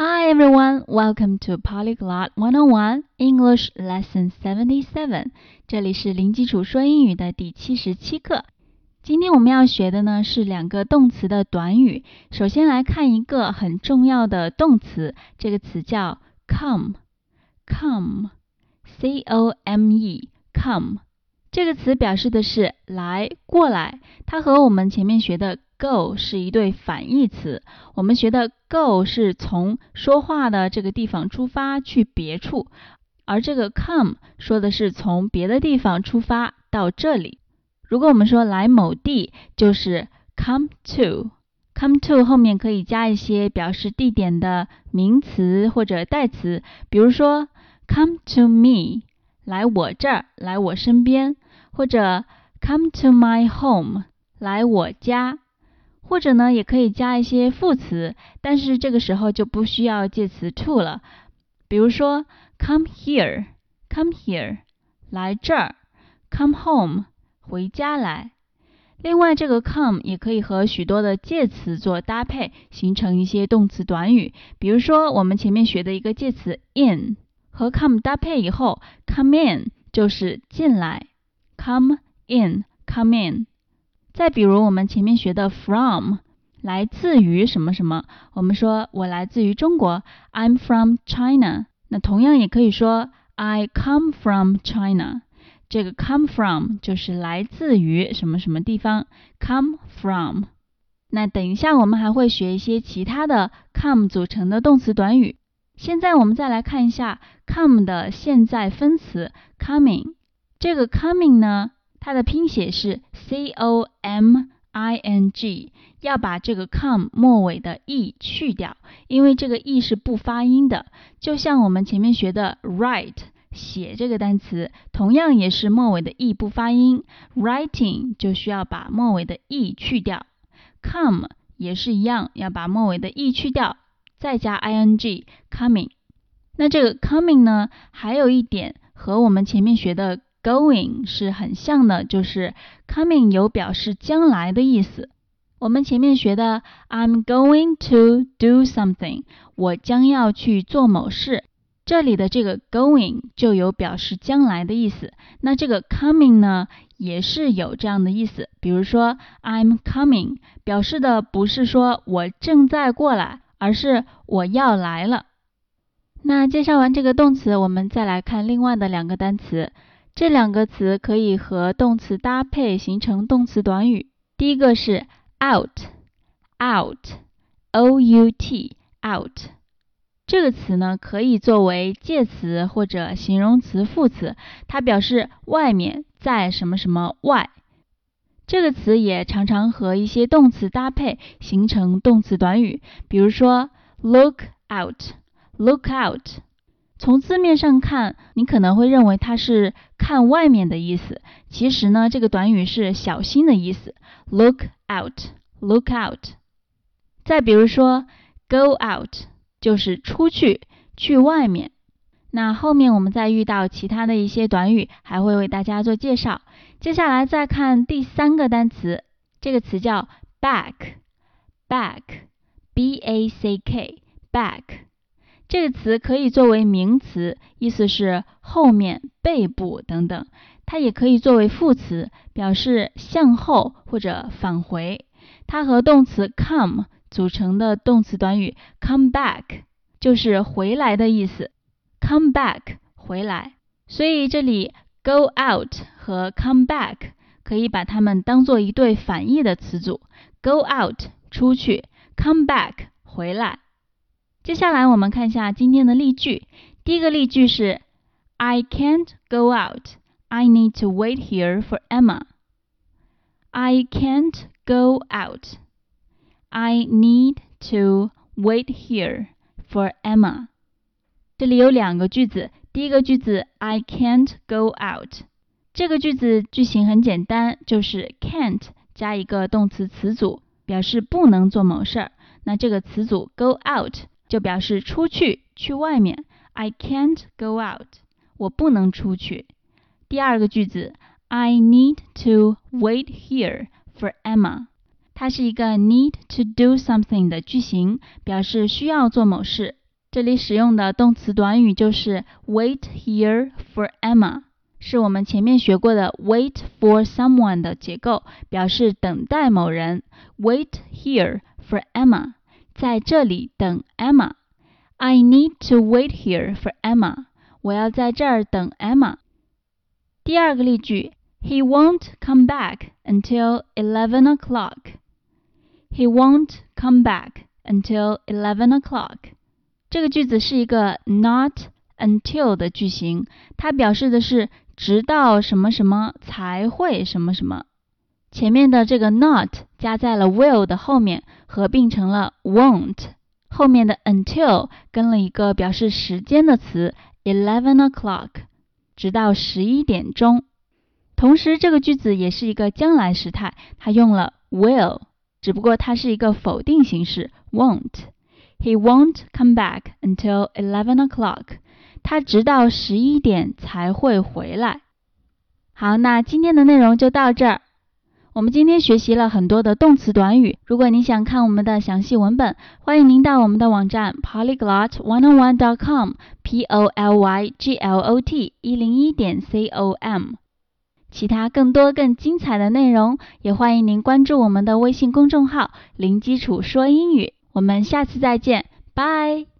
Hi everyone, welcome to Polyglot 101 English Lesson 77. 这里是零基础说英语的第七十七课。今天我们要学的呢是两个动词的短语。首先来看一个很重要的动词，这个词叫 come。come，c o m e，come。 这个词表示的是来过来，它和我们前面学的 go 是一对反义词。我们学的 go 是从说话的这个地方出发去别处，而这个 come 说的是从别的地方出发到这里。如果我们说来某地，就是 come to。come to 后面可以加一些表示地点的名词或者代词，比如说 come to me，来我这儿，来我身边。或者 come to my home 来我家，或者呢也可以加一些副词，但是这个时候就不需要介词 to 了。比如说 come here，come here 来这儿，come home 回家来。另外这个 come 也可以和许多的介词做搭配，形成一些动词短语。比如说我们前面学的一个介词 in 和 come 搭配以后，come in 就是进来。Come in, come in。再比如我们前面学的 from，来自于什么什么，我们说我来自于中国，I'm from China。那同样也可以说 I come from China。这个 come from 就是来自于什么什么地方，come from。那等一下我们还会学一些其他的 come 组成的动词短语。现在我们再来看一下 come 的现在分词 coming。这个 coming 呢，它的拼写是 c o m i n g，要把这个 come 末尾的 e 去掉，因为这个 e 是不发音的。就像我们前面学的 write 写这个单词，同样也是末尾的 e 不发音，writing 就需要把末尾的 e 去掉。come 也是一样，要把末尾的 e 去掉，再加 i n g coming。那这个 coming 呢，还有一点和我们前面学的 Going 是很像的，就是 coming 有表示将来的意思。我们前面学的 I'm going to do something，我将要去做某事，这里的这个 going 就有表示将来的意思。那这个 coming 呢，也是有这样的意思。比如说 I'm coming，表示的不是说我正在过来，而是我要来了。那介绍完这个动词，我们再来看另外的两个单词。这两个词可以和动词搭配形成动词短语。第一个是 out，out，o u t，out。这个词呢可以作为介词或者形容词副词，它表示外面，在什么什么外。这个词也常常和一些动词搭配形成动词短语，比如说 look out，look out。从字面上看，你可能会认为它是看外面的意思。其实呢，这个短语是小心的意思。Look out, look out。再比如说，go out 就是出去，去外面。那后面我们再遇到其他的一些短语，还会为大家做介绍。接下来再看第三个单词，这个词叫 back，back，b a c k，back。这个词可以作为名词，意思是后面、背部等等；它也可以作为副词，表示向后或者返回。它和动词 come 组成的动词短语 come back 就是回来的意思。come back 回来，所以这里 go out 和 come back 可以把它们当做一对反义的词组：go out 出去，come back 回来。接下来我们看一下今天的例句。第一个例句是：I can't go out. I need to wait here for Emma. I can't go out. I need to wait here for Emma. 这里有两个句子。第一个句子 I can't go out，这个句子句型很简单，就是 can't 加一个动词词组，表示不能做某事儿。那这个词组 go out。 就表示出去，去外面。I can't go out，我不能出去。第二个句子，I need to wait here for Emma，它是一个 need to do something 的句型，表示需要做某事， 这里使用的动词短语就是 wait here for Emma，是我们前面学过的 wait for someone 的结构，表示等待某人。Wait here for Emma， 在这里等 Emma。I need to wait here for Emma，我要在这儿等 Emma。第二个例句，He won't come back until eleven o'clock。He won't come back until eleven o'clock。这个句子是一个 not until 的句型，它表示的是直到什么什么才会什么什么。 前面的这个 not 加在了 will 的后面，合并成了 won't。后面的 until 跟了一个表示时间的词 eleven o'clock，直到十一点钟。同时，这个句子也是一个将来时态，它用了 will，只不过它是一个否定形式 won't。He won't come back until eleven o'clock. 他直到十一点才会回来。好，那今天的内容就到这儿。我们今天学习了很多的动词短语。如果你想看我们的详细文本，欢迎您到我们的网站 polyglotoneonone.com，p o l y g l o t 一零一点 c o m。其他更多更精彩的内容，也欢迎您关注我们的微信公众号“零基础说英语”。我们下次再见，拜。